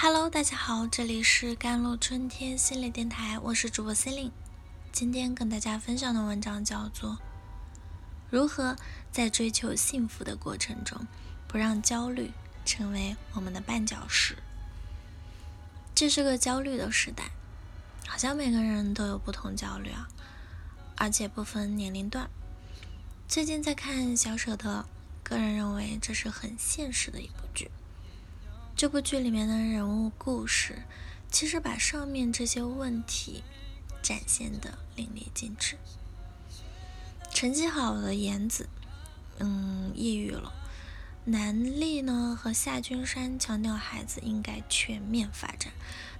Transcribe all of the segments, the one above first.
Hello，大家好，这里是甘露春天心理电台，我是主播 c e l i n e 今天跟大家分享的文章叫做《如何在追求幸福的过程中，不让焦虑成为我们的绊脚石》。这是个焦虑的时代，好像每个人都有不同焦虑啊，而且不分年龄段。最近在看小舍得，个人认为这是很现实的一部剧。这部剧里面的人物故事，其实把上面这些问题展现的淋漓尽致。成绩好的言子，嗯，抑郁了。南丽呢和夏君山强调孩子应该全面发展，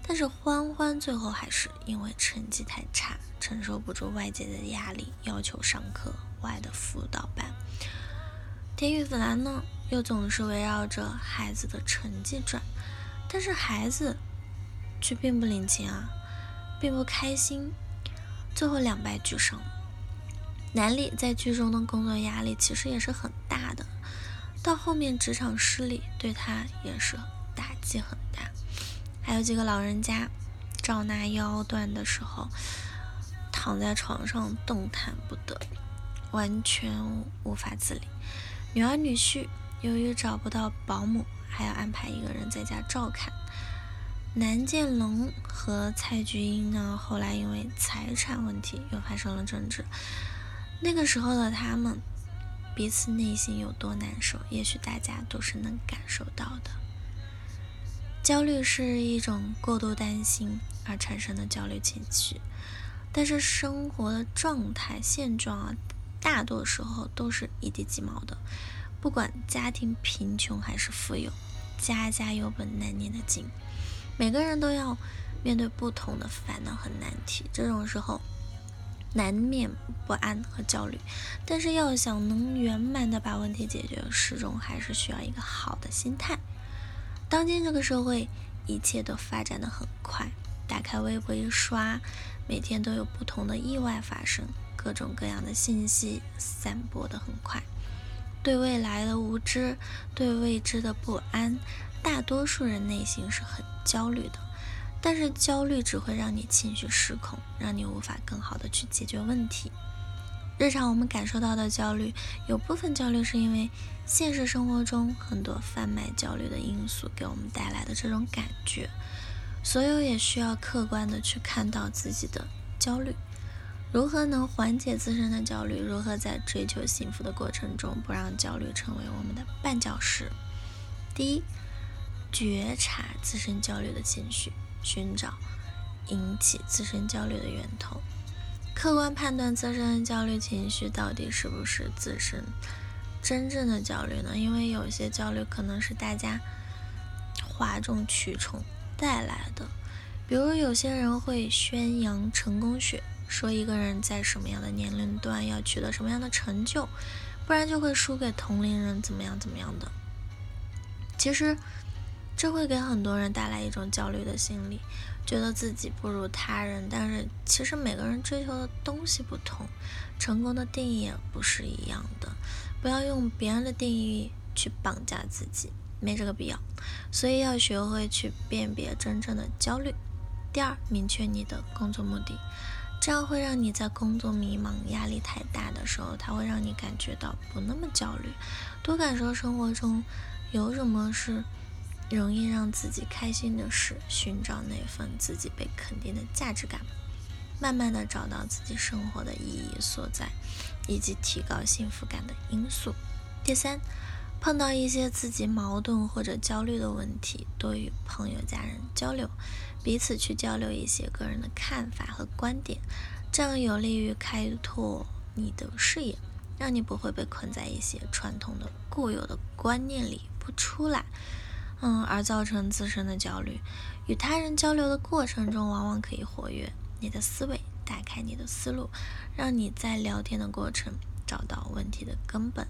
但是欢欢最后还是因为成绩太差，承受不住外界的压力，要求上课外的辅导班。田雨弗兰呢，又总是围绕着孩子的成绩转，但是孩子却并不领情啊，并不开心，最后两败俱伤。南里在剧中的工作压力其实也是很大的，到后面职场失利对他也是打击很大。还有几个老人家，赵娜腰断的时候，躺在床上动弹不得，完全无法自理。女儿女婿由于找不到保姆，还要安排一个人在家照看。南建龙和蔡菊英呢，后来因为财产问题又发生了争执。那个时候的他们，彼此内心有多难受，也许大家都是能感受到的。焦虑是一种过度担心而产生的焦虑情绪，但是生活的状态现状啊。大多时候都是一地鸡毛的，不管家庭贫穷还是富有，家家有本难念的经。每个人都要面对不同的烦恼和难题，这种时候难免不安和焦虑。但是要想能圆满的把问题解决，始终还是需要一个好的心态。当今这个社会，一切都发展的很快，打开微博一刷，每天都有不同的意外发生。各种各样的信息散播的很快，对未来的无知，对未知的不安，大多数人内心是很焦虑的。但是焦虑只会让你情绪失控，让你无法更好的去解决问题。日常我们感受到的焦虑，有部分焦虑是因为现实生活中很多贩卖焦虑的因素给我们带来的这种感觉。所有也需要客观的去看到自己的焦虑。如何能缓解自身的焦虑？如何在追求幸福的过程中不让焦虑成为我们的绊脚石？第一，觉察自身焦虑的情绪，寻找引起自身焦虑的源头，客观判断自身焦虑情绪到底是不是自身真正的焦虑呢？因为有些焦虑可能是大家哗众取宠带来的，比如有些人会宣扬成功学。说一个人在什么样的年龄段要取得什么样的成就，不然就会输给同龄人，怎么样怎么样的。其实这会给很多人带来一种焦虑的心理，觉得自己不如他人。但是其实每个人追求的东西不同，成功的定义也不是一样的。不要用别人的定义去绑架自己，没这个必要。所以要学会去辨别真正的焦虑。第二，明确你的工作目的。这样会让你在工作迷茫、压力太大的时候，它会让你感觉到不那么焦虑。多感受生活中有什么是容易让自己开心的事，寻找那份自己被肯定的价值感，慢慢的找到自己生活的意义所在，以及提高幸福感的因素。第三，碰到一些自己矛盾或者焦虑的问题，多与朋友、家人交流。彼此去交流一些个人的看法和观点，这样有利于开拓你的视野，让你不会被困在一些传统的固有的观念里不出来，嗯，而造成自身的焦虑。与他人交流的过程中，往往可以活跃你的思维，打开你的思路，让你在聊天的过程找到问题的根本，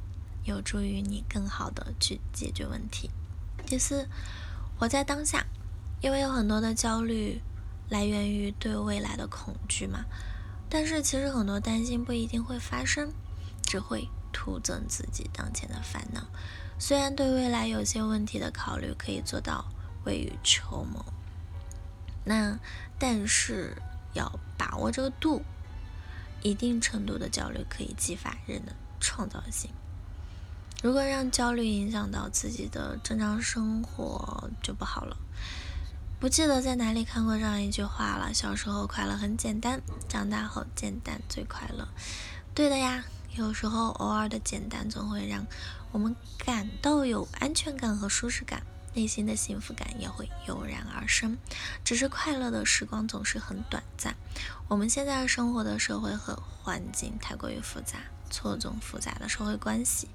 有助于你更好的去解决问题。第四，活在当下。因为有很多的焦虑来源于对未来的恐惧嘛，但是其实很多担心不一定会发生，只会徒增自己当前的烦恼。虽然对未来有些问题的考虑可以做到未雨绸缪。那但是要把握这个度，一定程度的焦虑可以激发人的创造性。如果让焦虑影响到自己的正常生活，就不好了。不记得在哪里看过这样一句话了：小时候快乐很简单，长大后简单最快乐。对的呀，有时候偶尔的简单总会让我们感到有安全感和舒适感，内心的幸福感也会油然而生。只是快乐的时光总是很短暂。我们现在生活的社会和环境太过于复杂，错综复杂的社会关系。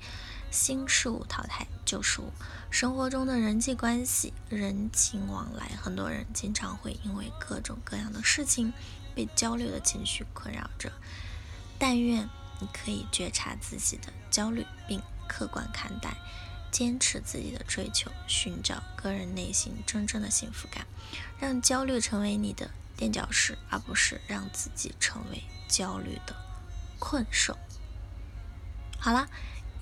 新事物淘汰旧事物，生活中的人际关系、人情往来，很多人经常会因为各种各样的事情被焦虑的情绪困扰着。但愿你可以觉察自己的焦虑，并客观看待，坚持自己的追求，寻找个人内心真正的幸福感，让焦虑成为你的垫脚石，而不是让自己成为焦虑的困兽。好了。